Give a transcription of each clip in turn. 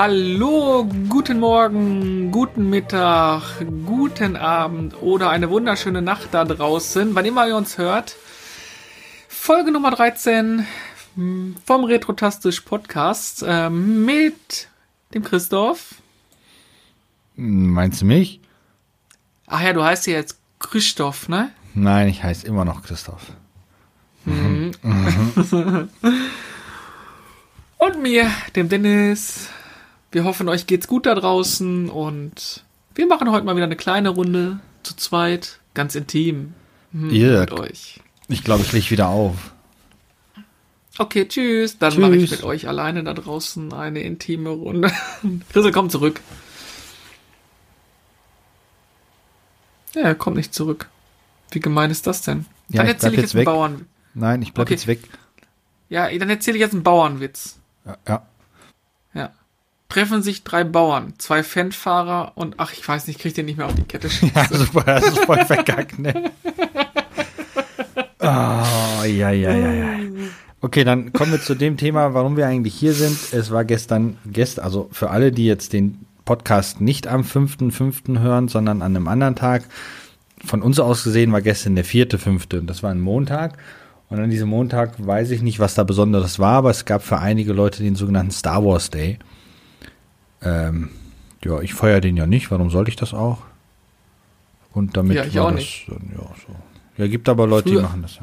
Hallo, guten Morgen, guten Mittag, guten Abend oder eine wunderschöne Nacht da draußen, wann immer ihr uns hört. Folge Nummer 13 vom Retrotastisch Podcast äh, mit dem Christoph. Meinst du mich? Ach ja, du heißt ja jetzt Christoph, ne? Nein, ich heiße immer noch Christoph. Mhm. und mir, dem Dennis. Wir hoffen, euch geht's gut da draußen und wir machen heute mal wieder eine kleine Runde zu zweit, ganz intim. Mhm, mit euch. Ich glaube, ich lege wieder auf. Okay, tschüss. Dann mache ich mit euch alleine da draußen eine intime Runde. Chrisel, komm zurück. Ja, er kommt nicht zurück. Wie gemein ist das denn? Ja, dann erzähle ich, jetzt, einen Bauern. Nein, ich bleib okay. jetzt weg. Ja, dann erzähle ich jetzt einen Bauernwitz. Ja. Ja. Treffen sich drei Bauern, zwei Fanfahrer und ach, ich weiß nicht, kriegt ihr nicht mehr auf die Kette. ja, super, das ist voll verkackt, ne? Oh, ja, ja, ja, ja. Okay, dann kommen wir zu dem Thema, warum wir eigentlich hier sind. Es war gestern, gestern, also für alle, die jetzt den Podcast nicht am 5.5. hören, sondern an einem anderen Tag. Von uns aus gesehen war gestern der 4.5. Das war ein Montag. Und an diesem Montag weiß ich nicht, was da Besonderes war, aber es gab für einige Leute den sogenannten Star Wars Day. Ähm, ja, ich feiere den ja nicht. Warum sollte ich das auch? Und damit ja, ich auch das, nicht. ja, so. Ja, gibt aber Leute, Früher. die machen das ja.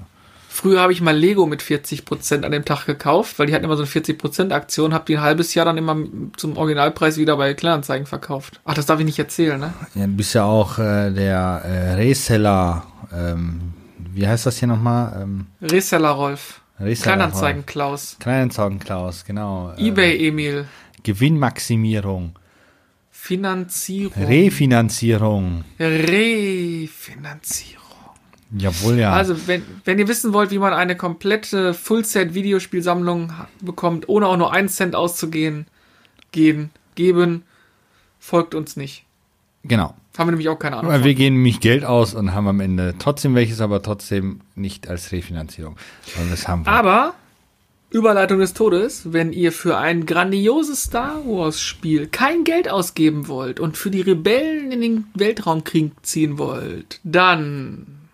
Früher habe ich mal Lego mit 40% an dem Tag gekauft, weil die hatten immer so eine 40% Aktion, habe die ein halbes Jahr dann immer zum Originalpreis wieder bei Kleinanzeigen verkauft. Ach, das darf ich nicht erzählen, ne? Ja, du bist ja auch äh, der äh, Reseller, ähm, wie heißt das hier nochmal? Ähm, Reseller Rolf. Reseller Kleinanzeigen Rolf. Klaus. Kleinanzeigen Klaus, genau. Ebay Emil. Gewinnmaximierung. Finanzierung. Refinanzierung. Refinanzierung. Jawohl, ja. Also, wenn, wenn ihr wissen wollt, wie man eine komplette Full-Set-Videospielsammlung bekommt, ohne auch nur einen Cent auszugehen, gehen, geben, folgt uns nicht. Genau. Haben wir nämlich auch keine Ahnung. Weil wir gehen nämlich Geld aus und haben am Ende trotzdem welches, aber trotzdem nicht als Refinanzierung. Aber, Überleitung des Todes, wenn ihr für ein grandioses Star Wars Spiel kein Geld ausgeben wollt und für die Rebellen in den Weltraumkrieg ziehen wollt, dann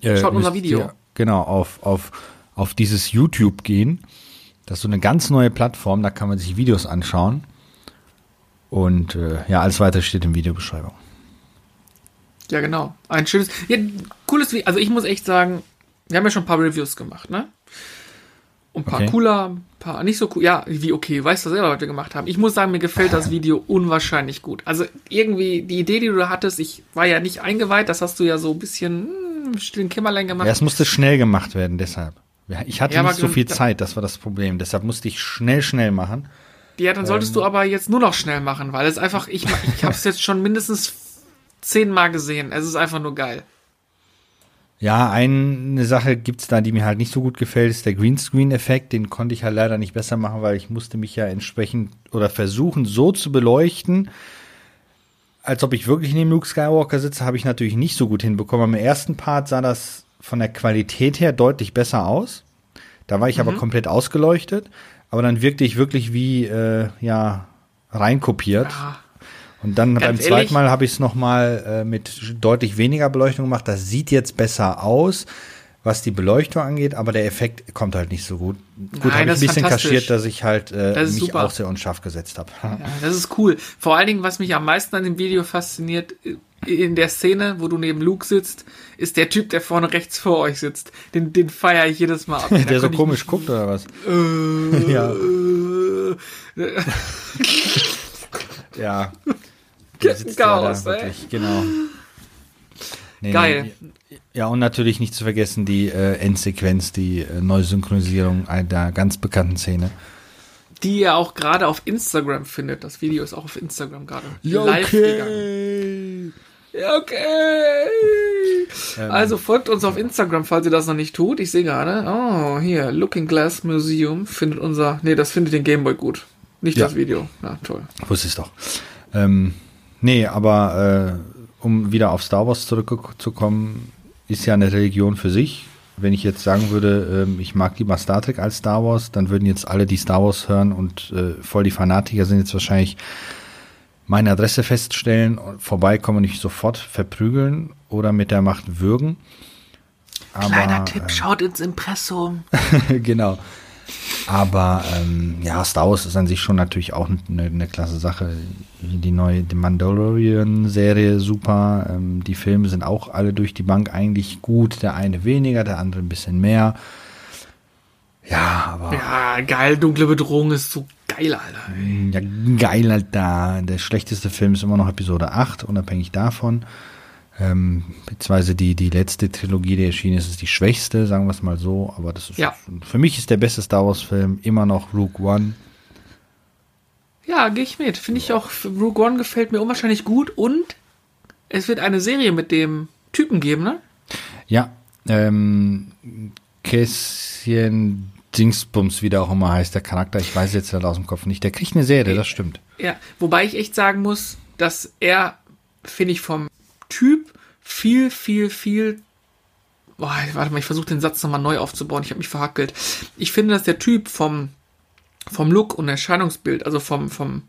äh, Schaut unser Video. Ihr, genau, auf, auf, auf dieses YouTube gehen. Das ist so eine ganz neue Plattform, da kann man sich Videos anschauen. Und äh, ja, alles weitere steht in Videobeschreibung. Ja, genau. Ein schönes, ja, cooles Video. Also ich muss echt sagen, wir haben ja schon ein paar Reviews gemacht, ne? Und ein paar okay. cooler, ein paar nicht so cool. Ja, wie okay, weißt du selber, was wir gemacht haben. Ich muss sagen, mir gefällt das Video unwahrscheinlich gut. Also irgendwie die Idee, die du da hattest, ich war ja nicht eingeweiht, das hast du ja so ein bisschen im stillen Kämmerlein gemacht. Ja, es musste schnell gemacht werden, deshalb. Ich hatte ja, nicht so viel Zeit, das war das Problem. Deshalb musste ich schnell, schnell machen. Ja, dann solltest ähm, du aber jetzt nur noch schnell machen, weil es einfach, ich, ich habe es jetzt schon mindestens zehnmal gesehen. Es ist einfach nur geil. Ja, eine Sache gibt's da, die mir halt nicht so gut gefällt, ist der Greenscreen-Effekt. Den konnte ich halt leider nicht besser machen, weil ich musste mich ja entsprechend oder versuchen, so zu beleuchten, als ob ich wirklich neben Luke Skywalker sitze, habe ich natürlich nicht so gut hinbekommen. Im ersten Part sah das von der Qualität her deutlich besser aus. Da war ich mhm. aber komplett ausgeleuchtet. Aber dann wirkte ich wirklich wie, äh, ja, reinkopiert. Ja. Und dann Ganz beim zweiten ehrlich? Mal habe ich es nochmal äh, mit deutlich weniger Beleuchtung gemacht. Das sieht jetzt besser aus was die Beleuchtung angeht, aber der Effekt kommt halt nicht so gut. Gut, habe ich ein bisschen kaschiert, dass ich halt äh, mich super. auch sehr unscharf gesetzt habe. Ja, das ist cool. Vor allen Dingen, was mich am meisten an dem Video fasziniert, in der Szene, wo du neben Luke sitzt, ist der Typ, der vorne rechts vor euch sitzt. Den, den feiere ich jedes Mal ab. der so komisch guckt oder was? Äh, ja. ja. Der sitzt Chaos, da wirklich, genau. Nee, Geil. Nee. Ja, und natürlich nicht zu vergessen die äh, Endsequenz, die äh, Neusynchronisierung einer ganz bekannten Szene. Die ihr auch gerade auf Instagram findet. Das Video ist auch auf Instagram gerade ja, live okay. gegangen. Ja, okay. Ähm. Also folgt uns auf Instagram, falls ihr das noch nicht tut. Ich sehe gerade, oh, hier, Looking Glass Museum findet unser, nee, das findet den Gameboy gut. Nicht ja. das Video. Na, toll. Wusste ich doch. Ähm, nee, aber äh, um wieder auf Star Wars zurückzukommen, ist ja eine Religion für sich. Wenn ich jetzt sagen würde, ähm, ich mag lieber Star Trek als Star Wars, dann würden jetzt alle, die Star Wars hören und äh, voll die Fanatiker sind, jetzt wahrscheinlich meine Adresse feststellen, vorbeikommen und ich sofort verprügeln oder mit der Macht würgen. Aber, Kleiner Tipp, äh, schaut ins Impressum. genau. Aber ähm, ja, Star Wars ist an sich schon natürlich auch eine, eine klasse Sache. Die neue die Mandalorian-Serie super. Ähm, die Filme sind auch alle durch die Bank eigentlich gut. Der eine weniger, der andere ein bisschen mehr. Ja, aber. Ja, geil. Dunkle Bedrohung ist so geil, Alter. Ja, geil, Alter. Der schlechteste Film ist immer noch Episode 8, unabhängig davon. Ähm, beziehungsweise die, die letzte Trilogie, die erschienen ist, ist die schwächste, sagen wir es mal so. Aber das ist ja. für mich ist der beste Star Wars-Film immer noch Rogue One. Ja, gehe ich mit. Finde ich auch, Rogue One gefällt mir unwahrscheinlich gut und es wird eine Serie mit dem Typen geben, ne? Ja, ähm, Kässchen Dingsbums, wie der auch immer heißt, der Charakter, ich weiß jetzt halt aus dem Kopf nicht. Der kriegt eine Serie, das stimmt. Ja, wobei ich echt sagen muss, dass er, finde ich, vom Typ viel, viel, viel. Boah, warte mal, ich versuche den Satz nochmal neu aufzubauen. Ich habe mich verhackelt. Ich finde, dass der Typ vom, vom Look und Erscheinungsbild, also vom, vom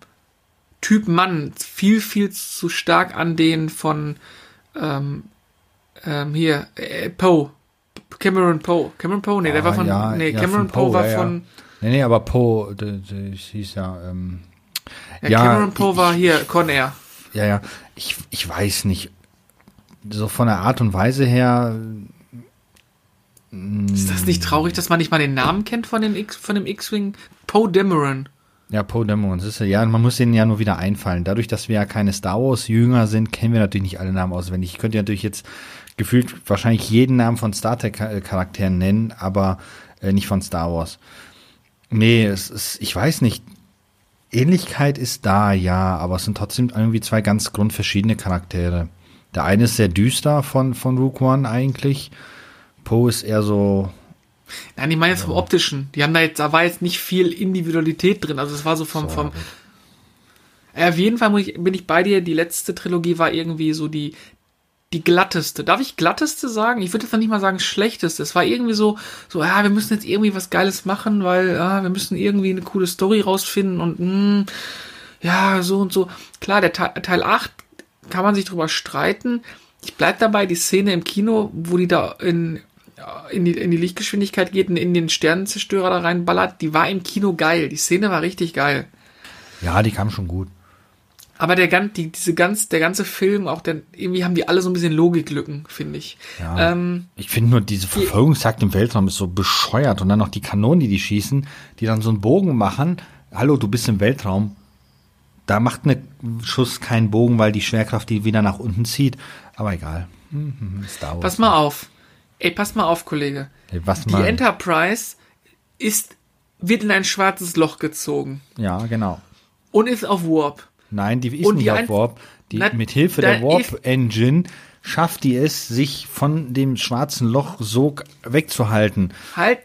Typ Mann, viel, viel zu stark an den von ähm, ähm, hier, äh, Poe. Cameron Poe. Cameron Poe? Nee, ah, der war von. Ja, nee, ja, Cameron Poe war ja, von. Nee, nee, aber Poe, das hieß ja. Ähm, ja, Cameron Poe war hier, Con Air. Ja, ja. Ich, ich weiß nicht so von der Art und Weise her. Ist das nicht traurig, dass man nicht mal den Namen kennt von, den X, von dem X-Wing? Poe Dameron. Ja, Poe Dameron. Ist ja, man muss denen ja nur wieder einfallen. Dadurch, dass wir ja keine Star Wars-Jünger sind, kennen wir natürlich nicht alle Namen auswendig. Ich könnte ja natürlich jetzt gefühlt wahrscheinlich jeden Namen von Star Trek-Charakteren nennen, aber äh, nicht von Star Wars. Nee, es ist, ich weiß nicht. Ähnlichkeit ist da, ja, aber es sind trotzdem irgendwie zwei ganz grundverschiedene Charaktere. Der eine ist sehr düster von, von Rook One eigentlich. Poe ist eher so. Nein, ich meine jetzt vom optischen. Die haben da jetzt, da war jetzt nicht viel Individualität drin. Also es war so vom, so, vom. Ja, auf jeden Fall ich, bin ich bei dir. Die letzte Trilogie war irgendwie so die, die glatteste. Darf ich glatteste sagen? Ich würde jetzt noch nicht mal sagen schlechteste. Es war irgendwie so, so, ja, wir müssen jetzt irgendwie was Geiles machen, weil, ja, wir müssen irgendwie eine coole Story rausfinden und, mh, hm, ja, so und so. Klar, der Teil, Teil 8 kann man sich drüber streiten. Ich bleib dabei, die Szene im Kino, wo die da in, in, die, in die Lichtgeschwindigkeit geht und in den Sternenzerstörer da reinballert, die war im Kino geil. Die Szene war richtig geil. Ja, die kam schon gut. Aber der, die, diese ganz, der ganze Film, auch der, irgendwie haben die alle so ein bisschen Logiklücken, finde ich. Ja, ähm, ich finde nur, diese Verfolgungsjagd im Weltraum ist so bescheuert. Und dann noch die Kanonen, die die schießen, die dann so einen Bogen machen. Hallo, du bist im Weltraum da macht ein Schuss keinen Bogen, weil die Schwerkraft die wieder nach unten zieht. Aber egal. Mhm, pass mal auf. Ey, pass mal auf, Kollege. Hey, was die mal? Enterprise ist, wird in ein schwarzes Loch gezogen. Ja, genau. Und ist auf Warp. Nein, die ist Und nicht die auf Warp. Die, na, mit Hilfe der Warp-Engine schafft die es, sich von dem schwarzen Loch so wegzuhalten. Halt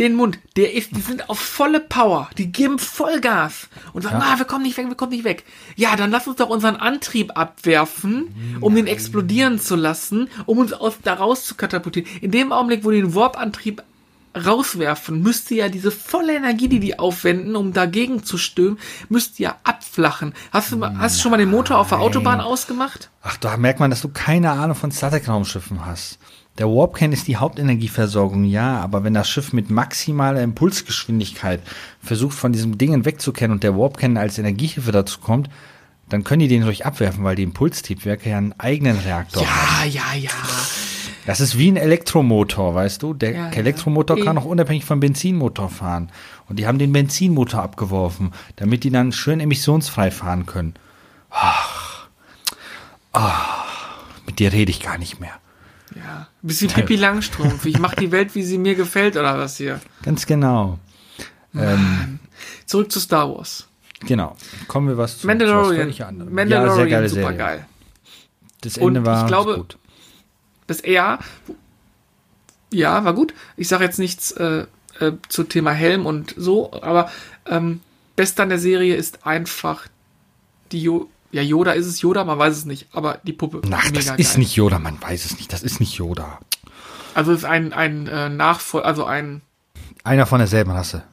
den Mund. Der ist, die sind auf volle Power. Die geben Vollgas und sagen, ja. ah, wir kommen nicht weg, wir kommen nicht weg. Ja, dann lass uns doch unseren Antrieb abwerfen, um den explodieren zu lassen, um uns aus, da raus zu katapultieren. In dem Augenblick, wo die den Warp-Antrieb rauswerfen, müsste ja diese volle Energie, die die aufwenden, um dagegen zu stürmen, müsste ja abflachen. Hast du, hast du schon mal den Motor auf der Autobahn ausgemacht? Ach, da merkt man, dass du keine Ahnung von Star Trek Raumschiffen hast. Der Warpcan ist die Hauptenergieversorgung, ja, aber wenn das Schiff mit maximaler Impulsgeschwindigkeit versucht, von diesem Ding wegzukehren und der Warpcan als Energiehilfe dazu kommt, dann können die den durch abwerfen, weil die Impulstriebwerke ja einen eigenen Reaktor ja, haben. Ja, ja, ja. Das ist wie ein Elektromotor, weißt du? Der ja, Elektromotor ja. kann auch unabhängig vom Benzinmotor fahren. Und die haben den Benzinmotor abgeworfen, damit die dann schön emissionsfrei fahren können. Ach, ach, mit dir rede ich gar nicht mehr. Ja, bisschen Pippi Langstrumpf. Ich mache die Welt, wie sie mir gefällt, oder was hier? Ganz genau. Ähm, Zurück zu Star Wars. Genau. Kommen wir was zu Mandalorian. Zu Mandalorian, ja, super geil. Das Ende Und war ich glaube, gut. Das ja, ja, war gut. Ich sage jetzt nichts äh, äh, zu Thema Helm und so, aber ähm, best an der Serie ist einfach die ja, Yoda ist es Yoda, man weiß es nicht, aber die Puppe. Ach, das ist geil. nicht Yoda, man weiß es nicht, das ist nicht Yoda. Also ist ein, ein äh, Nachfolger, also ein. Einer von derselben Rasse.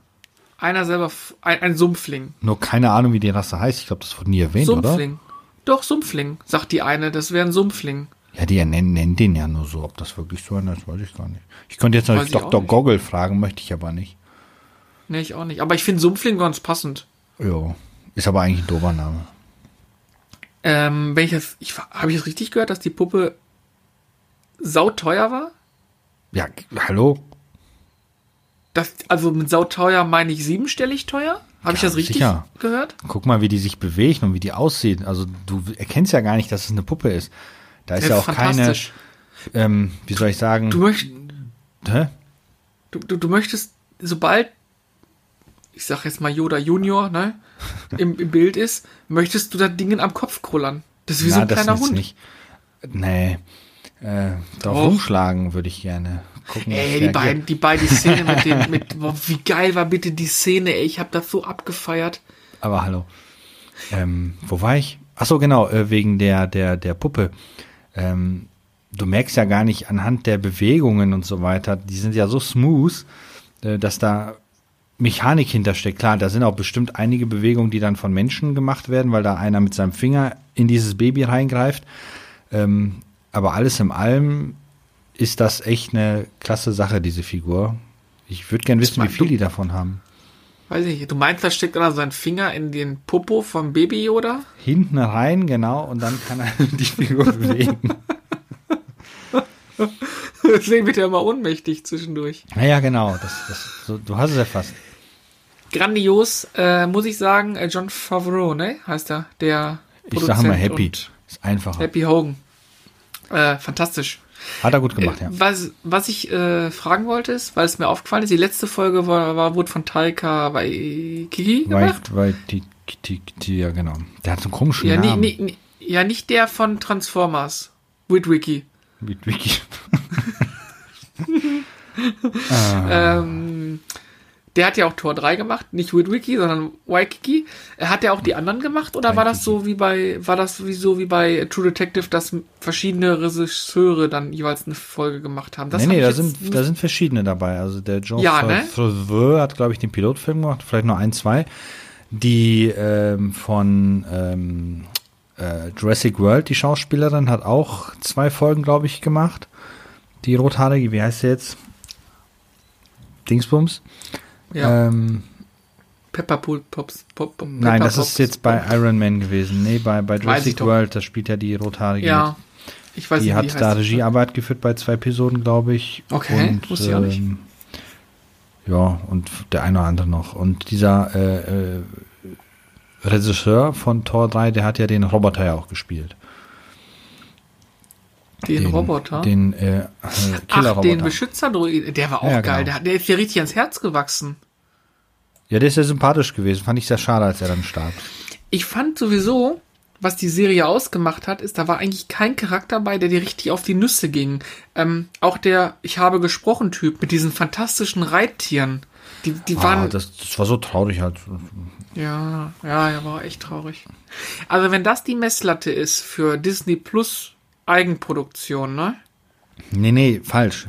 Einer selber, ein, ein Sumpfling. Nur keine Ahnung, wie die Rasse heißt. Ich glaube, das wurde nie erwähnt, Sumpfling. oder? Doch, Sumpfling, sagt die eine. Das wäre ein Sumpfling. Ja, die nennen, nennen den ja nur so. Ob das wirklich so ist, weiß ich gar nicht. Ich könnte jetzt noch Dr. Goggle fragen, möchte ich aber nicht. Nee, ich auch nicht. Aber ich finde Sumpfling ganz passend. Ja, ist aber eigentlich ein doofer Name. Ähm, wenn ich das, ich, habe ich das richtig gehört, dass die Puppe sauteuer war? Ja, hallo? Das, also mit sauteuer meine ich siebenstellig teuer? Habe ja, ich das richtig sicher. gehört? Guck mal, wie die sich bewegt und wie die aussieht. Also du erkennst ja gar nicht, dass es eine Puppe ist. Da ist ja, ja auch keine, ähm, wie soll ich sagen? Du? Du, du, du möchtest, sobald, ich sag jetzt mal Yoda Junior, ne, im, im Bild ist, möchtest du da Dingen am Kopf krullern. Das ist wie Na, so ein kleiner Hund. Nicht. Nee, äh, drauf rumschlagen würde ich gerne. Gucken, ey, die beiden, die beiden, die Szene mit dem, mit, boah, wie geil war bitte die Szene, ey, ich habe das so abgefeiert. Aber hallo. Ähm, wo war ich? Ach so, genau, äh, wegen der, der, der Puppe. Ähm, du merkst ja gar nicht anhand der Bewegungen und so weiter, die sind ja so smooth, äh, dass da Mechanik hintersteckt. Klar, da sind auch bestimmt einige Bewegungen, die dann von Menschen gemacht werden, weil da einer mit seinem Finger in dieses Baby reingreift. Ähm, aber alles in allem ist das echt eine klasse Sache, diese Figur. Ich würde gerne wissen, wie viel die davon haben. Weiß ich nicht. Du meinst, da steckt einer seinen Finger in den Popo vom Baby Yoda? Hinten rein, genau, und dann kann er die Figur bewegen. Deswegen wird er immer ohnmächtig zwischendurch. Naja, genau. Das, das, so, du hast es ja fast. Grandios, äh, muss ich sagen, äh, John Favreau, ne? Heißt er, der Ich sage mal Happy. Ist einfacher. Happy Hogan. Äh, fantastisch. Hat er gut gemacht, äh, ja. Was, was ich äh, fragen wollte, ist, weil es mir aufgefallen ist, die letzte Folge war, war wurde von Taika Waititi gemacht. Waititi, ja genau. Der hat so einen komischen ja, Namen. Nie, nie, ja, nicht der von Transformers. Witwicky. Witwicky. ah. ähm, der hat ja auch Tor 3 gemacht, nicht Witwicky, sondern Waikiki. Hat er auch die anderen gemacht oder Waikiki. war das so wie bei, war das wie so wie bei True Detective, dass verschiedene Regisseure dann jeweils eine Folge gemacht haben? Das nee, nee, da sind, da sind verschiedene dabei. Also der John ja, ne? hat, glaube ich, den Pilotfilm gemacht, vielleicht noch ein, zwei. Die ähm, von ähm, äh, Jurassic World, die Schauspielerin, hat auch zwei Folgen, glaube ich, gemacht. Die rothaarige, wie heißt sie jetzt? Dingsbums. Ja. Ähm, Pepperpool Pops. Pop, Pop, nein, das Pops, ist jetzt bei Iron Man gewesen. Nee, bei, bei Jurassic World, da spielt ja die rothaarige. Ja. Ich weiß die nicht, hat da Regiearbeit geführt bei zwei Episoden, glaube ich. Okay, und, wusste ich auch nicht. Ähm, ja, und der eine oder andere noch. Und dieser äh, äh, Regisseur von Tor 3, der hat ja den Roboter ja auch gespielt. Den, den Roboter? Den äh, Killer-Roboter. Ach, den Beschützerdruiden. Der war auch ja, geil. Genau. Der, der ist ja richtig ans Herz gewachsen. Ja, der ist ja sympathisch gewesen. Fand ich sehr schade, als er dann starb. Ich fand sowieso, was die Serie ausgemacht hat, ist, da war eigentlich kein Charakter bei, der dir richtig auf die Nüsse ging. Ähm, auch der Ich habe gesprochen Typ mit diesen fantastischen Reittieren. Die, die ah, waren. Das, das war so traurig halt. Ja, ja, ja, war echt traurig. Also, wenn das die Messlatte ist für Disney Plus Eigenproduktion, ne? Nee, nee, falsch.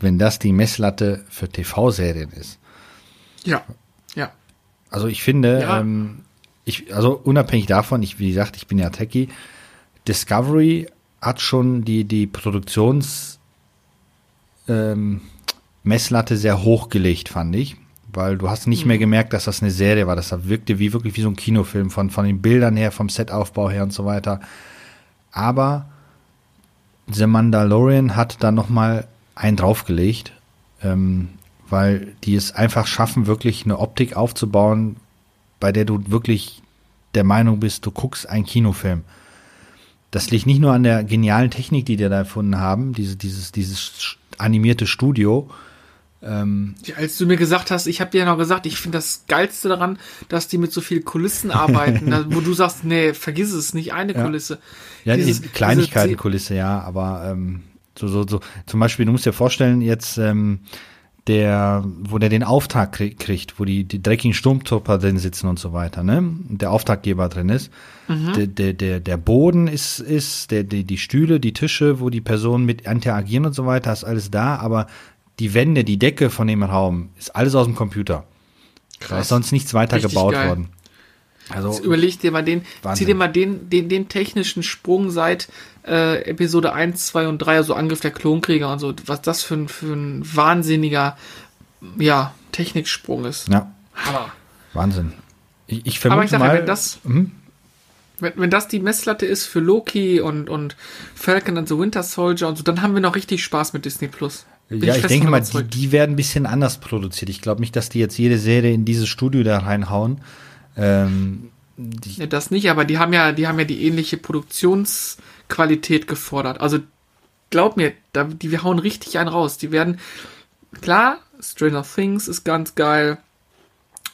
Wenn das die Messlatte für TV-Serien ist. Ja, ja. Also ich finde, ja. ähm, ich, also unabhängig davon, ich, wie gesagt, ich bin ja Techie, Discovery hat schon die, die Produktions ähm, Messlatte sehr hochgelegt, fand ich. Weil du hast nicht mhm. mehr gemerkt, dass das eine Serie war. Das wirkte wie wirklich wie so ein Kinofilm von, von den Bildern her, vom Setaufbau her und so weiter. Aber The Mandalorian hat da nochmal einen draufgelegt, ähm, weil die es einfach schaffen, wirklich eine Optik aufzubauen, bei der du wirklich der Meinung bist, du guckst einen Kinofilm. Das liegt nicht nur an der genialen Technik, die die da erfunden haben, diese, dieses, dieses animierte Studio, ähm, als du mir gesagt hast, ich habe dir ja noch gesagt, ich finde das Geilste daran, dass die mit so viel Kulissen arbeiten, wo du sagst, nee, vergiss es, nicht eine ja. Kulisse. Ja, Dieses, die Kleinigkeitenkulisse, ja, aber ähm, so, so, so, zum Beispiel, du musst dir vorstellen, jetzt ähm, der, wo der den Auftrag kriegt, wo die, die dreckigen Sturmtruppler drin sitzen und so weiter, ne? Und der Auftraggeber drin ist. Mhm. Der, der, der, der Boden ist, ist, der, die, die Stühle, die Tische, wo die Personen mit interagieren und so weiter, ist alles da, aber die Wände, die Decke von dem Raum, ist alles aus dem Computer. Krass. Da ist sonst nichts weiter Richtig gebaut geil. worden. Also Jetzt überleg dir mal den, Wahnsinn. zieh dir mal den, den, den technischen Sprung seit äh, Episode 1, 2 und 3, also Angriff der Klonkrieger und so, was das für ein, für ein wahnsinniger, ja, Techniksprung ist. Ja. Hammer. Wahnsinn. Ich, ich vermute Aber ich sag, mal, wenn das, hm? wenn, wenn das die Messlatte ist für Loki und, und Falcon and the Winter Soldier und so, dann haben wir noch richtig Spaß mit Disney Plus. Bin ja, ich, ich denke mal, die, die werden ein bisschen anders produziert. Ich glaube nicht, dass die jetzt jede Serie in dieses Studio da reinhauen. Ähm, ja, das nicht, aber die haben ja, die haben ja die ähnliche Produktionsqualität gefordert. Also glaub mir, da, die wir hauen richtig einen raus. Die werden klar, Stranger Things ist ganz geil,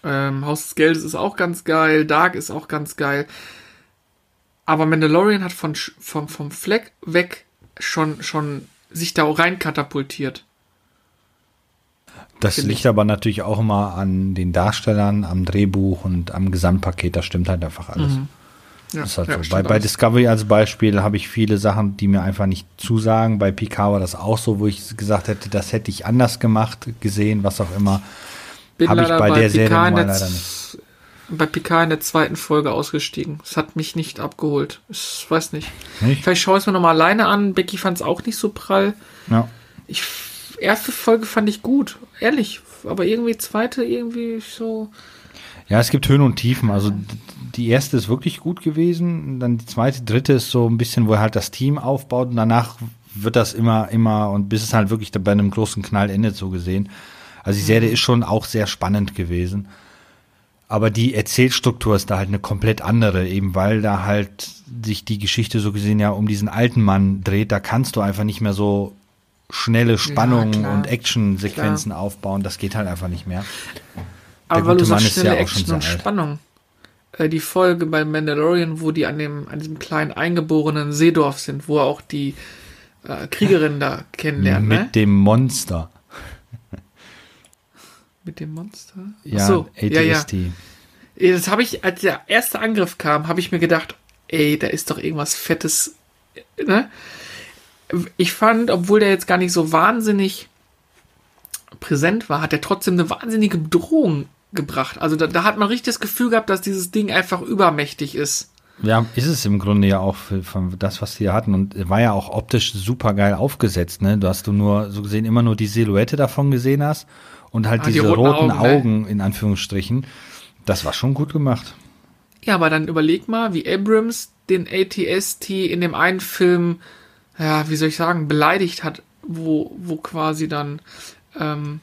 ähm, Haus des Geldes ist auch ganz geil, Dark ist auch ganz geil. Aber Mandalorian hat von, vom, vom Fleck weg schon, schon sich da rein katapultiert. Das liegt aber natürlich auch immer an den Darstellern, am Drehbuch und am Gesamtpaket. Das stimmt halt einfach alles. Mhm. Ja, halt ja, so. Bei, bei Discovery als Beispiel habe ich viele Sachen, die mir einfach nicht zusagen. Bei Picard war das auch so, wo ich gesagt hätte, das hätte ich anders gemacht, gesehen, was auch immer. Habe ich bei, bei der Picard Serie mal leider nicht. Bei Picard in der zweiten Folge ausgestiegen. Es hat mich nicht abgeholt. Ich weiß nicht. nicht? Vielleicht schaue ich es mir nochmal alleine an. Becky fand es auch nicht so prall. Ja. Ich erste Folge fand ich gut, ehrlich. Aber irgendwie zweite irgendwie so. Ja, es gibt Höhen und Tiefen. Also die erste ist wirklich gut gewesen. Dann die zweite, dritte ist so ein bisschen, wo er halt das Team aufbaut. Und danach wird das immer, immer und bis es halt wirklich bei einem großen Knall endet, so gesehen. Also die Serie mhm. ist schon auch sehr spannend gewesen. Aber die Erzählstruktur ist da halt eine komplett andere, eben weil da halt sich die Geschichte so gesehen ja um diesen alten Mann dreht. Da kannst du einfach nicht mehr so schnelle Spannungen ja, und Action-Sequenzen aufbauen. Das geht halt einfach nicht mehr. Der Aber du sagst, schnelle ja Action und Spannung. Äh, die Folge bei Mandalorian, wo die an dem, an diesem kleinen eingeborenen Seedorf sind, wo auch die äh, Kriegerin da kennenlernen. Mit ne? dem Monster. Mit dem Monster? Ja, Achso. Ja, ja. Das habe ich, als der erste Angriff kam, habe ich mir gedacht, ey, da ist doch irgendwas Fettes, ne? Ich fand, obwohl der jetzt gar nicht so wahnsinnig präsent war, hat er trotzdem eine wahnsinnige Bedrohung gebracht. Also da, da, hat man richtig das Gefühl gehabt, dass dieses Ding einfach übermächtig ist. Ja, ist es im Grunde ja auch für, für das, was sie hatten und war ja auch optisch super geil aufgesetzt. Ne, du hast du nur so gesehen immer nur die Silhouette davon gesehen hast und halt ah, diese die roten, roten, Augen, ne? Augen in Anführungsstrichen. Das war schon gut gemacht. Ja, aber dann überleg mal, wie Abrams den ATST in dem einen Film ja, wie soll ich sagen, beleidigt hat, wo, wo quasi dann ähm,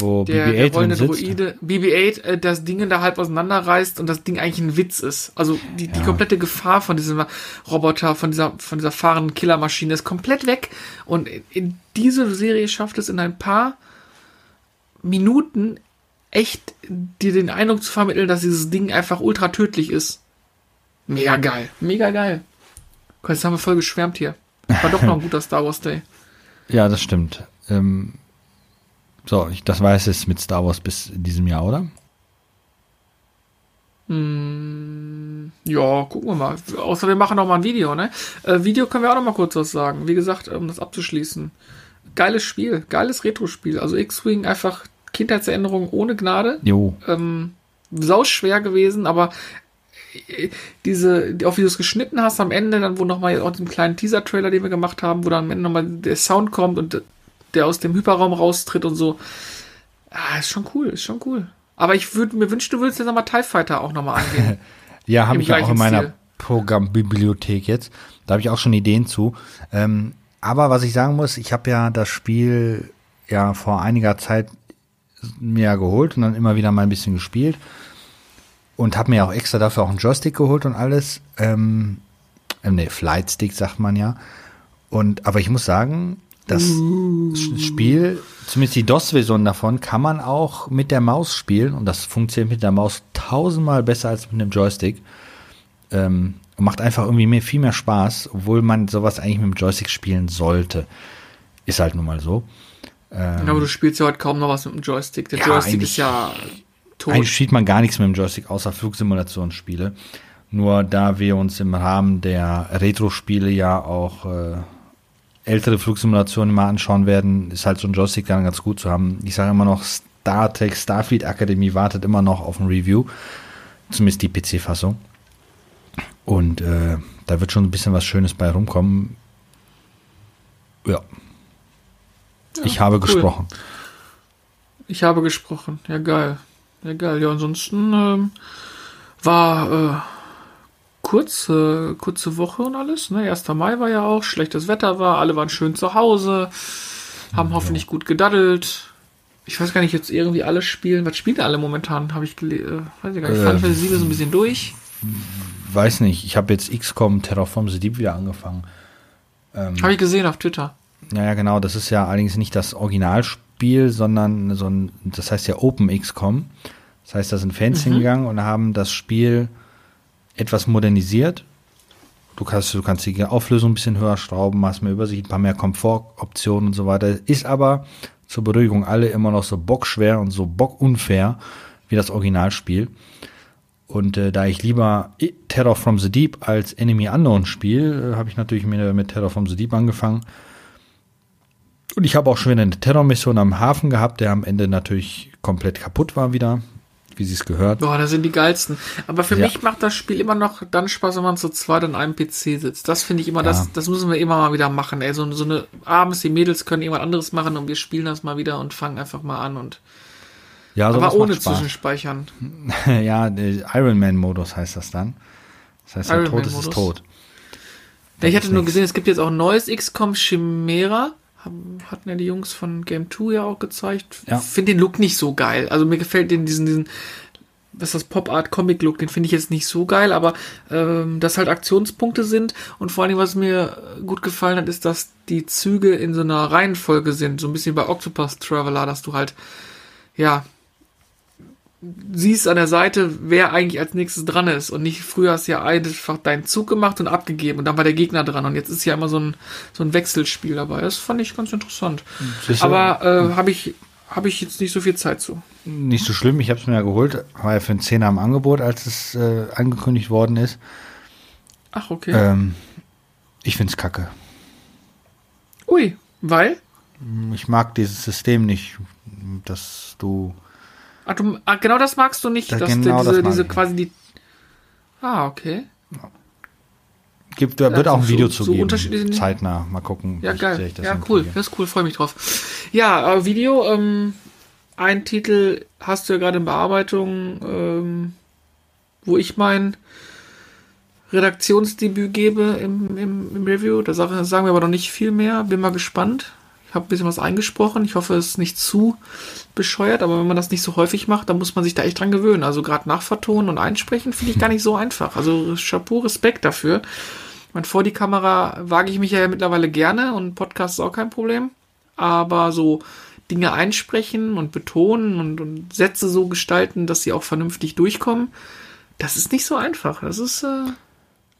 wo BB-8 drin Droide, BB-8 äh, das Ding da halb auseinanderreißt und das Ding eigentlich ein Witz ist. Also die, ja. die komplette Gefahr von diesem Roboter, von dieser, von dieser fahrenden Killermaschine ist komplett weg. Und in diese Serie schafft es in ein paar Minuten echt dir den Eindruck zu vermitteln, dass dieses Ding einfach ultra tödlich ist. Mega geil. Mega geil. Jetzt haben wir voll geschwärmt hier. War doch noch ein guter Star Wars Day. Ja, das stimmt. Ähm, so, ich, das war es jetzt mit Star Wars bis in diesem Jahr, oder? Mm, ja, gucken wir mal. Außer wir machen noch mal ein Video, ne? Äh, Video können wir auch noch mal kurz was sagen. Wie gesagt, um das abzuschließen. Geiles Spiel, geiles Retro-Spiel. Also X-Wing einfach Kindheitserinnerung ohne Gnade. Jo. Ähm, sau schwer gewesen, aber diese, auch wie du es geschnitten hast am Ende, dann wo nochmal auch den kleinen Teaser-Trailer, den wir gemacht haben, wo dann am Ende nochmal der Sound kommt und der aus dem Hyperraum raustritt und so. Ah, ist schon cool, ist schon cool. Aber ich würde mir wünschen, du würdest jetzt nochmal TIE Fighter auch nochmal angehen. ja, habe ich auch in meiner Stil. Programmbibliothek jetzt. Da habe ich auch schon Ideen zu. Ähm, aber was ich sagen muss, ich habe ja das Spiel ja vor einiger Zeit mir geholt und dann immer wieder mal ein bisschen gespielt und habe mir auch extra dafür auch einen Joystick geholt und alles. Ähm, äh, ne, Flightstick sagt man ja. Und aber ich muss sagen, das uh. Spiel, zumindest die DOS-Version davon, kann man auch mit der Maus spielen und das funktioniert mit der Maus tausendmal besser als mit einem Joystick. Ähm, und macht einfach irgendwie mehr, viel mehr Spaß, obwohl man sowas eigentlich mit dem Joystick spielen sollte. Ist halt nun mal so. Ähm, aber du spielst ja heute kaum noch was mit dem Joystick. Der ja, Joystick ist ja tot. Eigentlich spielt man gar nichts mit dem Joystick, außer Flugsimulationsspiele. Nur da wir uns im Rahmen der Retro-Spiele ja auch äh, ältere Flugsimulationen mal anschauen werden, ist halt so ein Joystick dann ganz gut zu haben. Ich sage immer noch, Star Trek Starfleet Academy wartet immer noch auf ein Review. Zumindest die PC-Fassung. Und äh, da wird schon ein bisschen was Schönes bei rumkommen. Ja. ja ich habe cool. gesprochen. Ich habe gesprochen. Ja, geil. Ja, geil. Ja, ansonsten ähm, war äh, kurz, äh, kurze Woche und alles. Ne? 1. Mai war ja auch, schlechtes Wetter war, alle waren schön zu Hause, haben ja. hoffentlich gut gedaddelt. Ich weiß gar nicht, jetzt irgendwie alle spielen. Was spielen alle momentan? Habe ich gelesen. Äh, weiß ich gar nicht. Äh, Final Fantasy 7 so ein bisschen durch. Weiß nicht. Ich habe jetzt XCOM Terraform the Deep wieder angefangen. Ähm, habe ich gesehen auf Twitter. Ja, ja, genau. Das ist ja allerdings nicht das Originalspiel, sondern so ein, das heißt ja Open XCOM. Das heißt, da sind Fans mhm. hingegangen und haben das Spiel etwas modernisiert. Du kannst, du kannst die Auflösung ein bisschen höher schrauben, hast mehr Übersicht, ein paar mehr Komfortoptionen und so weiter. Ist aber zur Beruhigung alle immer noch so bockschwer und so bockunfair wie das Originalspiel. Und äh, da ich lieber Terror from the Deep als Enemy Unknown spiele, äh, habe ich natürlich mit, mit Terror from the Deep angefangen. Und ich habe auch schon wieder eine Terrormission am Hafen gehabt, der am Ende natürlich komplett kaputt war wieder wie sie es gehört. Boah, da sind die geilsten. Aber für ja. mich macht das Spiel immer noch dann Spaß, wenn man zu zweit an einem PC sitzt. Das finde ich immer, ja. das, das müssen wir immer mal wieder machen. Ey, so, so eine, abends, die Mädels können irgendwas anderes machen und wir spielen das mal wieder und fangen einfach mal an und. Ja, aber ohne Zwischenspeichern. ja, Ironman-Modus heißt das dann. Das heißt, der Tod ist tot. Ja, ich hatte nur gesehen, es gibt jetzt auch ein neues XCOM Chimera hatten ja die Jungs von Game 2 ja auch gezeigt. Ja. Finde den Look nicht so geil. Also mir gefällt den diesen, diesen was das Pop Art Comic Look, den finde ich jetzt nicht so geil, aber ähm, dass halt Aktionspunkte sind und vor allem, was mir gut gefallen hat, ist, dass die Züge in so einer Reihenfolge sind, so ein bisschen bei Octopus Traveler, dass du halt ja siehst an der Seite, wer eigentlich als nächstes dran ist. Und nicht früher hast du ja einfach deinen Zug gemacht und abgegeben und dann war der Gegner dran. Und jetzt ist ja immer so ein, so ein Wechselspiel dabei. Das fand ich ganz interessant. Sicher? Aber äh, habe ich, hab ich jetzt nicht so viel Zeit zu. Nicht so schlimm, ich habe es mir ja geholt. War ja für einen Zehner im Angebot, als es äh, angekündigt worden ist. Ach, okay. Ähm, ich find's kacke. Ui, weil? Ich mag dieses System nicht, dass du Ach, du, ah, genau das magst du nicht, das dass genau diese, das diese quasi die. Ah, okay. Gibt, da wird ja, auch ein Video so, zu geben. Zeitnah. Mal gucken. Ja, geil. ja, cool. Das ist cool. Freue mich drauf. Ja, äh, Video. Ähm, ein Titel hast du ja gerade in Bearbeitung, ähm, wo ich mein Redaktionsdebüt gebe im, im, im Review. Da sagen wir aber noch nicht viel mehr. Bin mal gespannt. Ich habe ein bisschen was eingesprochen. Ich hoffe, es ist nicht zu bescheuert, aber wenn man das nicht so häufig macht, dann muss man sich da echt dran gewöhnen. Also gerade nachvertonen und einsprechen finde ich gar nicht so einfach. Also Chapeau, Respekt dafür. Mein vor die Kamera wage ich mich ja mittlerweile gerne und Podcast ist auch kein Problem. Aber so Dinge einsprechen und betonen und, und Sätze so gestalten, dass sie auch vernünftig durchkommen, das ist nicht so einfach. Das ist. Äh,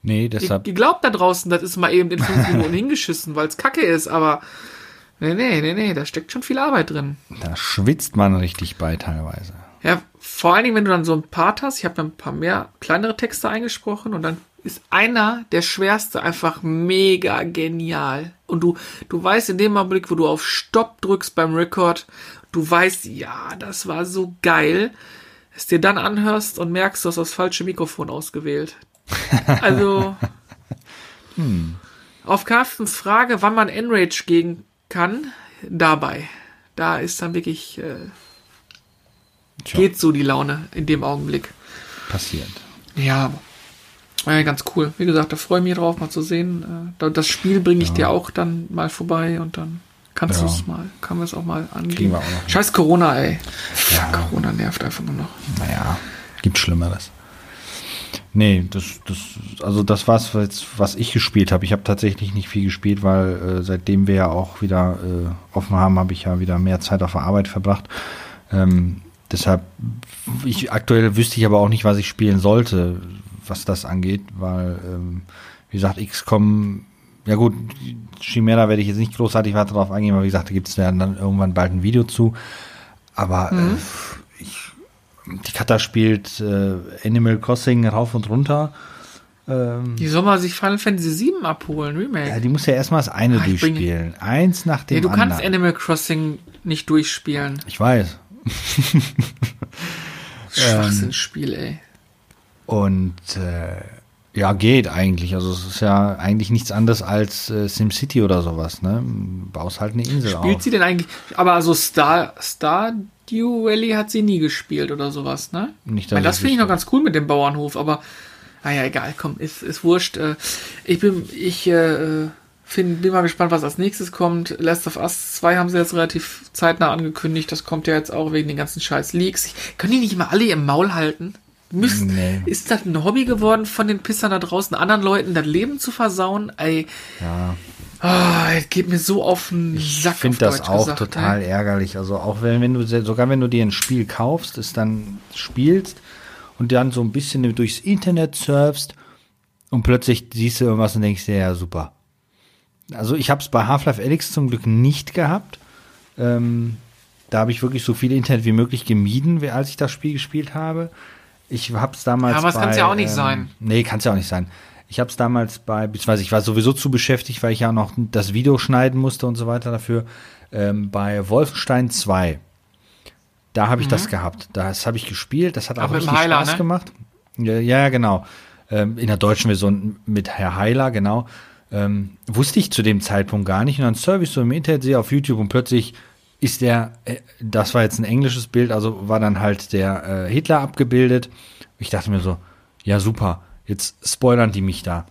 nee, deshalb. Ihr glaubt da draußen, das ist mal eben in fünf Minuten hingeschissen, weil es kacke ist, aber Nee, nee, nee, nee, da steckt schon viel Arbeit drin. Da schwitzt man richtig bei teilweise. Ja, vor allen Dingen, wenn du dann so ein Part hast, ich habe dann ein paar mehr kleinere Texte eingesprochen und dann ist einer der schwerste einfach mega genial. Und du, du weißt in dem Augenblick, wo du auf Stopp drückst beim Record, du weißt, ja, das war so geil, es dir dann anhörst und merkst, du hast das falsche Mikrofon ausgewählt. Also, hm. auf Carstens Frage, wann man Enrage gegen kann, dabei. Da ist dann wirklich, äh, geht so die Laune in dem Augenblick. Passiert. Ja, ja, ganz cool. Wie gesagt, da freue ich mich drauf, mal zu sehen. Äh, das Spiel bringe ich ja. dir auch dann mal vorbei und dann kannst ja. du es mal, kann wir es auch mal angehen. Scheiß Corona, ey. Ja. Corona nervt einfach nur noch. Naja, gibt Schlimmeres. Nee, das, das, also das war's, was, was ich gespielt habe. Ich habe tatsächlich nicht viel gespielt, weil äh, seitdem wir ja auch wieder äh, offen haben, habe ich ja wieder mehr Zeit auf der Arbeit verbracht. Ähm, deshalb, ich, aktuell wüsste ich aber auch nicht, was ich spielen sollte, was das angeht, weil, ähm, wie gesagt, XCOM ja gut, Chimera werde ich jetzt nicht großartig weiter darauf eingehen, weil wie gesagt, da gibt es ja dann irgendwann bald ein Video zu. Aber mhm. äh, ich, die Kata spielt äh, Animal Crossing rauf und runter. Ähm, die soll mal sich Final Fantasy 7 abholen, Remake. Ja, die muss ja erstmal das eine Ach, durchspielen. Bringe. Eins nach dem nee, du anderen. kannst Animal Crossing nicht durchspielen. Ich weiß. Schwachsinnsspiel, ey. Und äh, ja, geht eigentlich. Also es ist ja eigentlich nichts anderes als äh, SimCity oder sowas, ne? Baust halt eine Insel Spielt auf. sie denn eigentlich, aber also Star, Stardew Valley hat sie nie gespielt oder sowas, ne? Nicht, Weil das finde ich noch ganz cool mit dem Bauernhof, aber naja, egal, komm, ist, ist wurscht. Äh, ich bin, ich äh, find, bin mal gespannt, was als nächstes kommt. Last of Us 2 haben sie jetzt relativ zeitnah angekündigt. Das kommt ja jetzt auch wegen den ganzen scheiß Leaks. Ich, können die nicht immer alle im Maul halten? Müsst, nee. Ist das ein Hobby geworden von den Pissern da draußen, anderen Leuten das Leben zu versauen? Ey, ja. Oh, es geht mir so auf den Sack. Ich finde das auch gesagt, total ey. ärgerlich. Also auch wenn, wenn du sogar wenn du dir ein Spiel kaufst, es dann spielst und dann so ein bisschen durchs Internet surfst und plötzlich siehst du irgendwas und denkst dir, ja super. Also ich habe es bei Half-Life Alyx zum Glück nicht gehabt. Ähm, da habe ich wirklich so viel Internet wie möglich gemieden, als ich das Spiel gespielt habe. Ich habe es damals. Ja, aber es kann ja auch nicht ähm, sein. Nee, kann es ja auch nicht sein. Ich habe es damals bei, beziehungsweise ich war sowieso zu beschäftigt, weil ich ja noch das Video schneiden musste und so weiter dafür. Ähm, bei Wolfenstein 2. Da habe ich mhm. das gehabt. Das habe ich gespielt. Das hat auch richtig Heiler, Spaß ne? gemacht. Ja, ja genau. Ähm, in der deutschen Version mit Herr Heiler, genau. Ähm, wusste ich zu dem Zeitpunkt gar nicht. Und dann Service so im Internet sehe auf YouTube und plötzlich ist der, äh, das war jetzt ein englisches Bild, also war dann halt der äh, Hitler abgebildet. Ich dachte mir so, ja super, jetzt spoilern die mich da.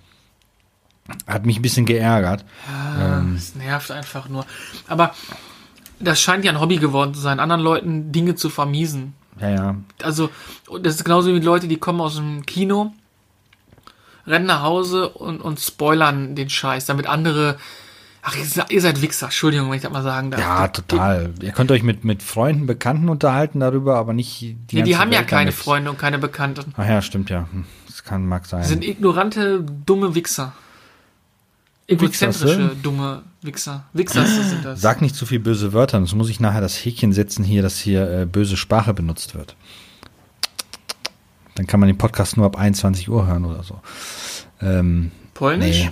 Hat mich ein bisschen geärgert. Ja, ähm, es nervt einfach nur. Aber das scheint ja ein Hobby geworden zu sein, anderen Leuten Dinge zu vermiesen. Ja, ja. Also, das ist genauso wie Leute, die kommen aus dem Kino, rennen nach Hause und, und spoilern den Scheiß, damit andere Ach, ihr seid Wichser, Entschuldigung, wenn ich das mal sagen darf. Ja, total. ihr könnt euch mit, mit Freunden, Bekannten unterhalten darüber, aber nicht die Nee, die haben Welt ja keine damit. Freunde und keine Bekannten. Ach ja, stimmt ja. Hm, das kann, mag sein. Die sind ignorante, dumme Wichser. Egozentrische, dumme Wichser. Wichser sind das. Sag nicht zu viel böse Wörter, sonst muss ich nachher das Häkchen setzen hier, dass hier äh, böse Sprache benutzt wird. Dann kann man den Podcast nur ab 21 Uhr hören oder so. Ähm, Polnisch?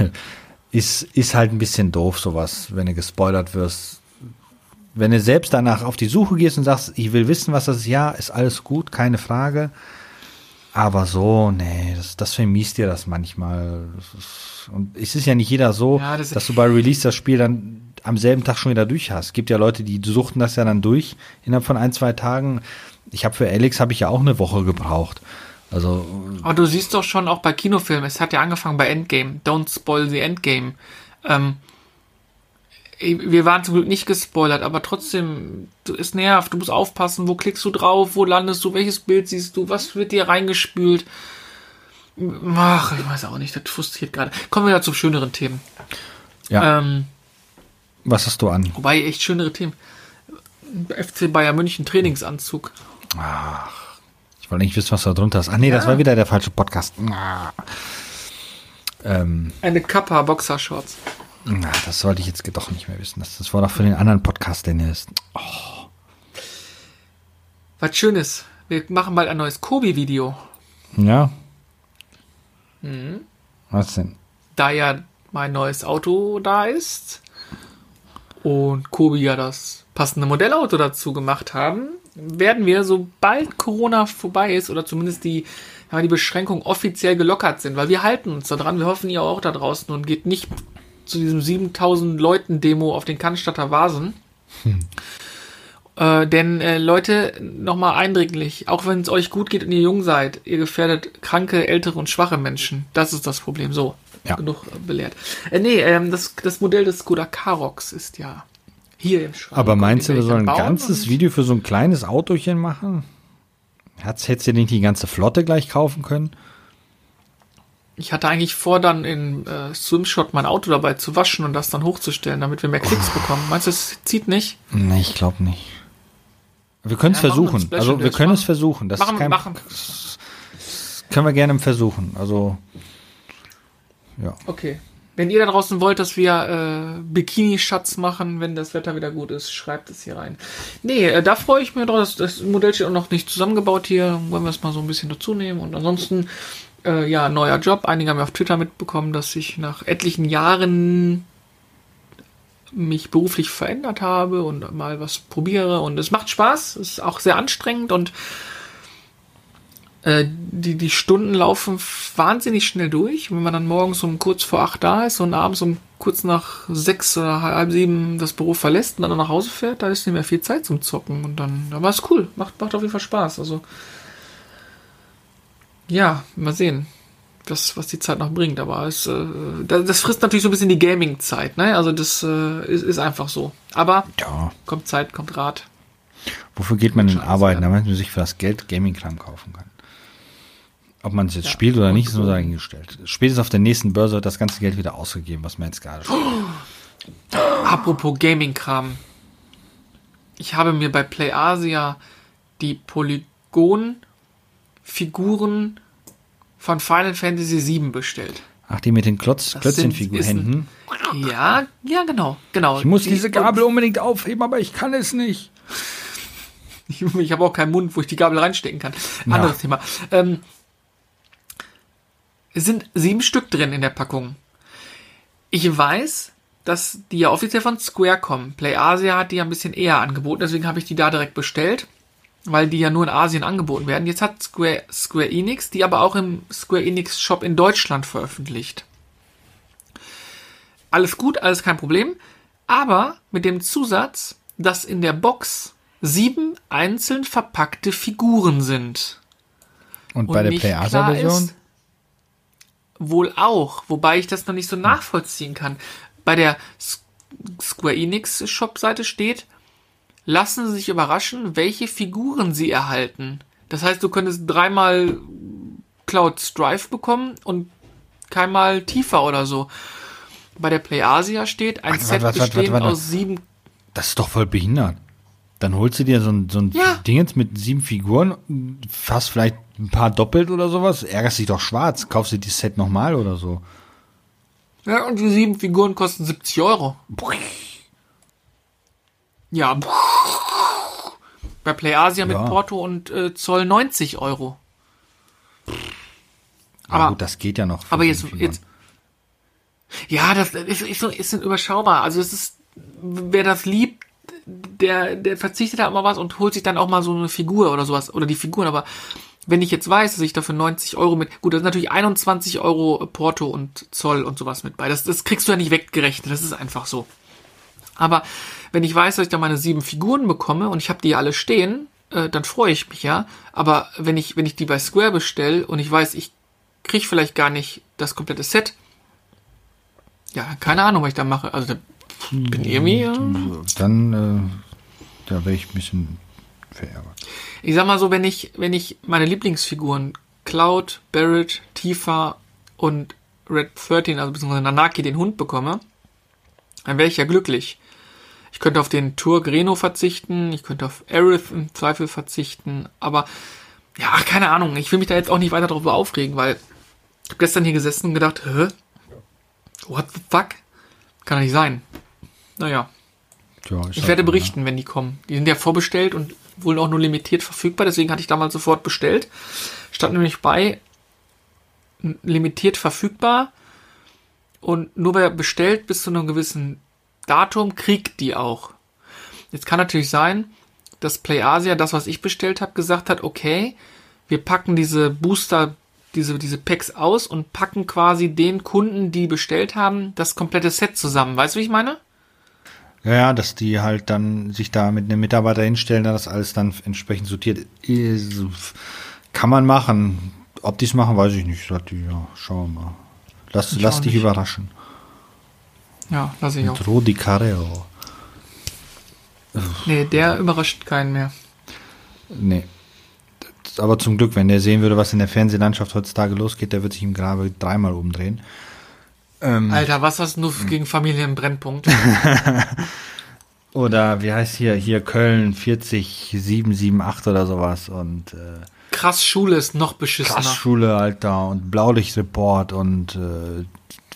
Nee. ist, ist halt ein bisschen doof, sowas, wenn du gespoilert wirst. Wenn du selbst danach auf die Suche gehst und sagst, ich will wissen, was das ist, ja, ist alles gut, keine Frage. Aber so, nee, das, das vermiest dir das manchmal. Das ist, und es ist ja nicht jeder so, ja, das dass du bei Release das Spiel dann am selben Tag schon wieder durch hast. Es gibt ja Leute, die suchten das ja dann durch innerhalb von ein, zwei Tagen. Ich habe für Alex habe ich ja auch eine Woche gebraucht. Also. Aber du siehst doch schon auch bei Kinofilmen, es hat ja angefangen bei Endgame. Don't spoil the Endgame. Ähm, wir waren zum Glück nicht gespoilert, aber trotzdem, es nervt. Du musst aufpassen, wo klickst du drauf, wo landest du, welches Bild siehst du, was wird dir reingespült. Ach, ich weiß auch nicht, das frustriert gerade. Kommen wir ja zu schöneren Themen. Ja. Ähm, was hast du an? Wobei, echt schönere Themen. FC Bayern München Trainingsanzug. Ach. Ich wollte nicht wissen, was da drunter ist. Ach nee, ja. das war wieder der falsche Podcast. Ähm, Eine Kappa Boxershorts. Na, das sollte ich jetzt doch nicht mehr wissen. Das, das war doch für den anderen Podcast, den ist. Oh. Was Schönes. Wir machen bald ein neues Kobi-Video. Ja. Mhm. Was denn? Da ja mein neues Auto da ist und Kobi ja das passende Modellauto dazu gemacht haben, werden wir, sobald Corona vorbei ist oder zumindest die, ja, die Beschränkungen offiziell gelockert sind, weil wir halten uns da dran, wir hoffen ihr auch da draußen und geht nicht zu diesem 7000 Leuten Demo auf den Cannstatter Vasen. Hm. Äh, denn äh, Leute, nochmal eindringlich, auch wenn es euch gut geht und ihr jung seid, ihr gefährdet kranke, ältere und schwache Menschen. Das ist das Problem. So, ja. genug äh, belehrt. Äh, nee, ähm, das, das Modell des Skoda Karox ist ja hier im Schrank. Aber meinst du, wir sollen ein ganzes Video für so ein kleines Autochen machen? Hättest du nicht die ganze Flotte gleich kaufen können? Ich hatte eigentlich vor, dann in äh, Swimshot mein Auto dabei zu waschen und das dann hochzustellen, damit wir mehr Klicks bekommen. Meinst du, es zieht nicht? Nee, ich glaube nicht. Wir können es ja, versuchen. Also wir können es versuchen. Das machen, kein, machen. Das können wir gerne versuchen. Also ja. Okay. Wenn ihr da draußen wollt, dass wir äh, Bikini-Schatz machen, wenn das Wetter wieder gut ist, schreibt es hier rein. Nee, äh, da freue ich mich drauf. Das, das Modell steht auch noch nicht zusammengebaut hier. Wollen wir es mal so ein bisschen dazu nehmen. Und ansonsten, äh, ja, neuer Job. Einige haben ja auf Twitter mitbekommen, dass ich nach etlichen Jahren mich beruflich verändert habe und mal was probiere. Und es macht Spaß. Es ist auch sehr anstrengend und äh, die, die Stunden laufen wahnsinnig schnell durch. Wenn man dann morgens um kurz vor acht da ist und abends um kurz nach sechs oder halb sieben das Büro verlässt und dann nach Hause fährt, da ist nicht mehr viel Zeit zum Zocken. Und dann, aber ist cool. Macht, macht auf jeden Fall Spaß. Also, ja, mal sehen, was, was die Zeit noch bringt. Aber es, äh, das frisst natürlich so ein bisschen die Gaming-Zeit. Ne? Also, das äh, ist, ist einfach so. Aber Ja. kommt Zeit, kommt Rat. Wofür geht man denn arbeiten, damit man sich für das Geld Gaming-Kram kaufen kann? Ob man es jetzt Ja. spielt oder nicht, ist nur so. dahingestellt. Spätestens auf der nächsten Börse wird das ganze Geld wieder ausgegeben, was man jetzt gerade spielt. Apropos Gaming-Kram. Ich habe mir bei PlayAsia die Polygon-Figuren von Final Fantasy VII bestellt. Ach, die mit den Klotz Das Klötzchenfigurhänden. Ja, ja, genau, genau. Ich muss Die- diese Gabel unbedingt aufheben, aber ich kann es nicht. Ich, ich habe auch keinen Mund, wo ich die Gabel reinstecken kann. Anderes Thema. Ähm, es sind sieben Stück drin in der Packung. Ich weiß, dass die ja offiziell von Square kommen. PlayAsia hat die ja ein bisschen eher angeboten, deswegen habe ich die da direkt bestellt, weil die ja nur in Asien angeboten werden. Jetzt hat Square, Square Enix die aber auch im Square Enix Shop in Deutschland veröffentlicht. Alles gut, alles kein Problem, aber mit dem Zusatz, dass in der Box sieben einzeln verpackte Figuren sind. Und, Und bei der PlayAsia-Version? Wohl auch, wobei ich das noch nicht so nachvollziehen kann. Bei der Square Enix Shop-Seite steht, lassen Sie sich überraschen, welche Figuren Sie erhalten. Das heißt, du könntest dreimal Cloud Strife bekommen und keinmal tiefer oder so. Bei der PlayAsia steht ein Warte, Set warte, warte, bestehend aus sieben Das ist doch voll behindert. Dann holst du dir so ein, so ein Ja. Dingens mit sieben Figuren, fast vielleicht ein paar doppelt oder sowas, ärgerst dich doch schwarz, kaufst dir die Set nochmal oder so. Ja, und die sieben Figuren kosten 70 Euro. Ja. Bei PlayAsia mit Ja. Porto und äh, Zoll 90 Euro. Aber gut, das geht ja noch. Aber jetzt, Figuren. jetzt. Ja, das ist, ist, ist überschaubar. Also es ist, wer das liebt, der, der verzichtet halt mal was und holt sich dann auch mal so eine Figur oder sowas. Oder die Figuren, aber wenn ich jetzt weiß, dass ich dafür 90 Euro mit, gut, das sind natürlich 21 Euro Porto und Zoll und sowas mit bei. Das, das kriegst du ja nicht weggerechnet, das ist einfach so. Aber wenn ich weiß, dass ich da meine sieben Figuren bekomme und ich habe die alle stehen, äh, dann freue ich mich ja. Aber wenn ich, wenn ich die bei Square bestelle und ich weiß, ich kriege vielleicht gar nicht das komplette Set, ja, keine Ahnung, was ich da mache. Also da bin irgendwie, äh, Dann, äh, da wäre ich ein bisschen verärgert. ich sag mal so, wenn ich, wenn ich meine Lieblingsfiguren Cloud, Barrett, Tifa und Red 13, also beziehungsweise Nanaki, den Hund bekomme, dann wäre ich ja glücklich. Ich könnte auf den Tour Greno verzichten, ich könnte auf Aerith im Zweifel verzichten, aber ja, ach, keine Ahnung, ich will mich da jetzt auch nicht weiter darüber aufregen, weil ich habe gestern hier gesessen und gedacht, hä? What the fuck? Kann doch nicht sein. Naja. Ja, ist Ich halt werde so, berichten, wenn die kommen. Die sind ja vorbestellt und wohl auch nur limitiert verfügbar, deswegen hatte ich damals sofort bestellt. Stand nämlich bei limitiert verfügbar und nur wer bestellt bis zu einem gewissen Datum kriegt die auch. Jetzt kann natürlich sein, dass PlayAsia das, was ich bestellt habe, gesagt hat, okay, wir packen diese Booster, diese, diese Packs aus und packen quasi den Kunden, die bestellt haben, das komplette Set zusammen. Weißt du, wie ich meine? Ja, dass die halt dann sich da mit einem Mitarbeiter hinstellen, da das alles dann entsprechend sortiert ist. Kann man machen. Ob die es machen, weiß ich nicht. Sagt die, ja, schauen wir mal. Lass, Ich lass auch dich nicht. überraschen. Ja, lass ich auch. Und Rudi Carrero. Nee, der überrascht keinen mehr. Nee. Aber zum Glück, wenn der sehen würde, was in der Fernsehlandschaft heutzutage losgeht, der wird sich im Grabe dreimal umdrehen. Ähm, Alter, was hast du gegen Familienbrennpunkt? oder wie heißt hier, hier Köln 40778 oder sowas und äh, Krass, Schule ist noch beschissener. Krassschule, Alter, und Blaulichtreport und äh,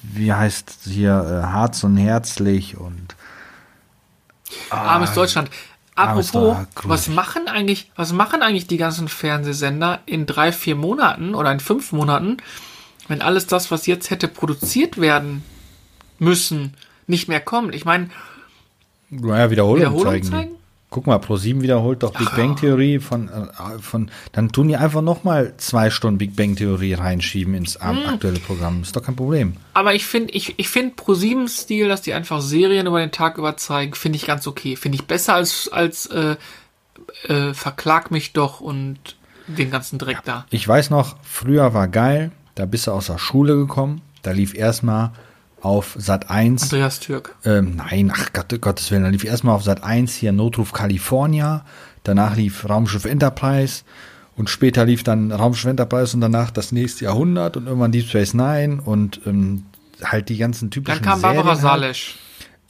wie heißt hier, äh, Harz und Herzlich und Armes Deutschland. Apropos, was machen eigentlich, was machen eigentlich die ganzen Fernsehsender in drei, vier Monaten oder in fünf Monaten, wenn alles das, was jetzt hätte produziert werden müssen, nicht mehr kommt? Ich meine, naja, Wiederholung, Wiederholung zeigen. zeigen? Guck mal, Pro7 wiederholt doch Big Bang Theorie von, äh, von, dann tun die einfach nochmal zwei Stunden Big Bang Theorie reinschieben ins Hm. aktuelle Programm. Ist doch kein Problem. aber ich finde, ich, ich finde Pro7-Stil, dass die einfach Serien über den Tag über zeigen, finde ich ganz okay. Finde ich besser als, als äh, äh, Verklag mich doch und den ganzen Dreck da. Ich weiß noch, früher war geil, da bist du aus der Schule gekommen, da lief erstmal auf Sat 1 Andreas Türk. Ähm, nein, ach Gott, Gottes Willen. Dann lief erstmal auf Sat 1 hier Notruf California. Danach lief Raumschiff Enterprise. Und später lief dann Raumschiff Enterprise und danach das nächste Jahrhundert und irgendwann Deep Space Nine und ähm, halt die ganzen Dann typischen kam Barbara Serien halt.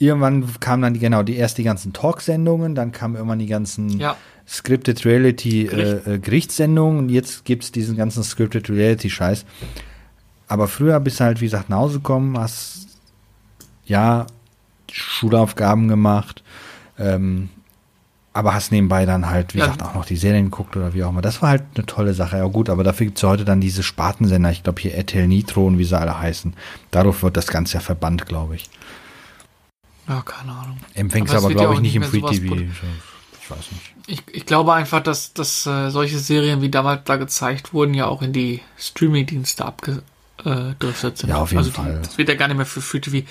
Irgendwann kamen dann die, genau, die erst die ganzen Talksendungen, dann kamen irgendwann die ganzen Ja. Scripted Reality Gericht. äh, äh, Gerichtssendungen und jetzt gibt's diesen ganzen Scripted Reality Scheiß. Aber früher bist du halt, wie gesagt, nach Hause gekommen, hast ja Schulaufgaben gemacht, ähm, aber hast nebenbei dann halt, wie Ja. gesagt, auch noch die Serien geguckt oder wie auch immer. Das war halt eine tolle Sache. Ja gut, aber dafür gibt's ja heute dann diese Spartensender, ich glaube hier RTL Nitro und wie sie alle heißen. Dadurch wird das Ganze ja verbannt, glaube ich. Ja, keine Ahnung. Empfängst Aber es aber, glaube ja ich, nicht im Free TV. Ich weiß nicht. Ich, ich glaube einfach, dass, dass äh, solche Serien wie damals da gezeigt wurden, ja auch in die Streaming-Dienste abgedriftet sind. Ja, auf jeden also Fall. Die, das wird ja gar nicht mehr für Free TV.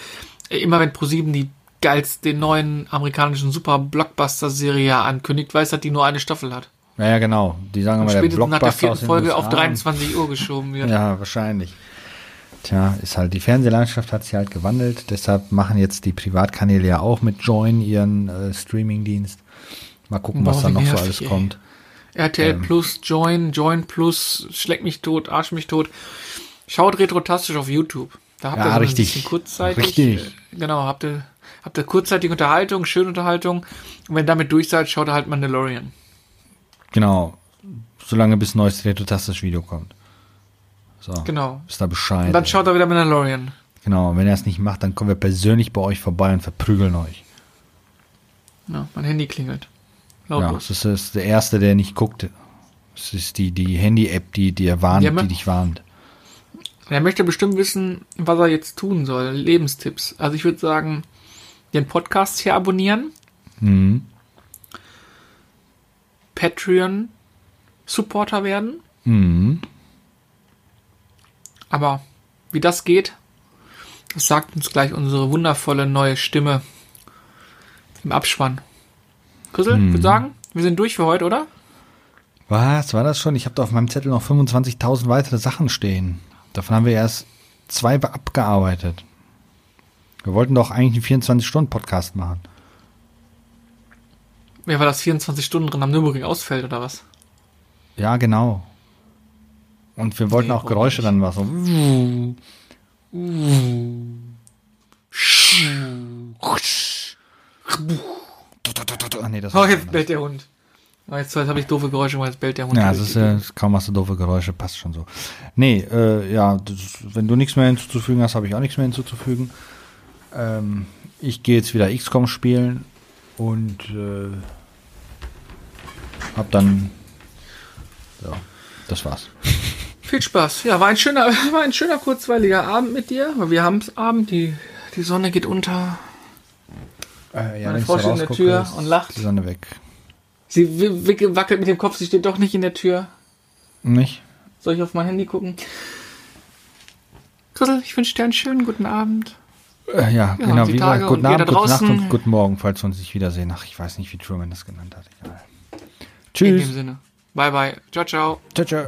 Äh, Immer wenn ProSieben die geilste, den neuen amerikanischen Super-Blockbuster-Serie ankündigt, weiß, dass die nur eine Staffel hat. Ja, ja, genau. Die sagen immer, der spätestens nach der Blockbuster vierten Folge auf USA. 23 Uhr geschoben wird. Ja, wahrscheinlich. Tja, ist halt, die Fernsehlandschaft hat sich halt gewandelt, deshalb machen jetzt die Privatkanäle ja auch mit Join ihren äh, Streamingdienst. Mal gucken, was Boah, da wie noch so alles ey. kommt. RTL Ähm. Plus, Join, Join Plus, Schleck mich tot, Arsch mich tot. Schaut retrotastisch auf YouTube. Da habt Ja, ihr so ein richtig. bisschen kurzzeitig. Richtig. Äh, genau, habt ihr, habt ihr kurzzeitige Unterhaltung, schöne Unterhaltung. Und wenn ihr damit durch seid, schaut ihr halt Mandalorian. Genau. Solange bis ein neues Retrotastisch Video kommt. So. Genau. Ist da Bescheid. Und dann schaut ihr wieder Mandalorian. Genau. Wenn er es nicht macht, dann kommen wir persönlich bei euch vorbei und verprügeln euch. Ja, mein Handy klingelt. Ja, Lautlos. das ist, das ist der Erste, der nicht guckt. Das ist die, die Handy-App, die dir warnt, Ja, die dich warnt. Er möchte bestimmt wissen, was er jetzt tun soll. Lebenstipps. Also ich würde sagen, den Podcast hier abonnieren. Mhm. Patreon Supporter werden. Mhm. Aber wie das geht, das sagt uns gleich unsere wundervolle neue Stimme im Abspann. Chrisel, Hm. ich würde sagen, wir sind durch für heute, oder? Was? War das schon? Ich habe da auf meinem Zettel noch 25.000 weitere Sachen stehen. Davon haben wir erst zwei be- abgearbeitet. Wir wollten doch eigentlich einen 24-Stunden-Podcast machen. Ja, weil das 24 Stunden drin am Nürburgring ausfällt, oder was? Ja, genau. Und wir wollten Nee, auch Geräusche dann machen. So. Ah, nee, das Oh, jetzt bellt der Hund. Oh, jetzt jetzt habe ich doofe Geräusche gemacht, jetzt bellt der Hund. Ja, das ist äh, kaum hast du doofe Geräusche, passt schon so. Nee, äh, ja, das, wenn du nichts mehr hinzuzufügen hast, habe ich auch nichts mehr hinzuzufügen. Ähm, ich gehe jetzt wieder XCOM spielen und äh, hab dann ja, das war's. Viel Spaß. Ja, war ein schöner, war ein schöner kurzweiliger Abend mit dir. Wir haben Abend, die, die Sonne geht unter. Äh, Meine wenn ich Frau steht in der Tür und lacht. Die Sonne weg. Sie wackelt mit dem Kopf, sie steht doch nicht in der Tür. Nicht? Soll ich auf mein Handy gucken? Chrisel, ich wünsche dir einen schönen guten Abend. Äh, ja, Ja, genau. Wie Tage guten Abend, gute Nacht und guten Morgen, falls wir uns nicht wiedersehen. Ach, ich weiß nicht, wie Truman das genannt hat. Egal. In Tschüss. dem Sinne. Bye, bye. Ciao, ciao. Ciao, ciao.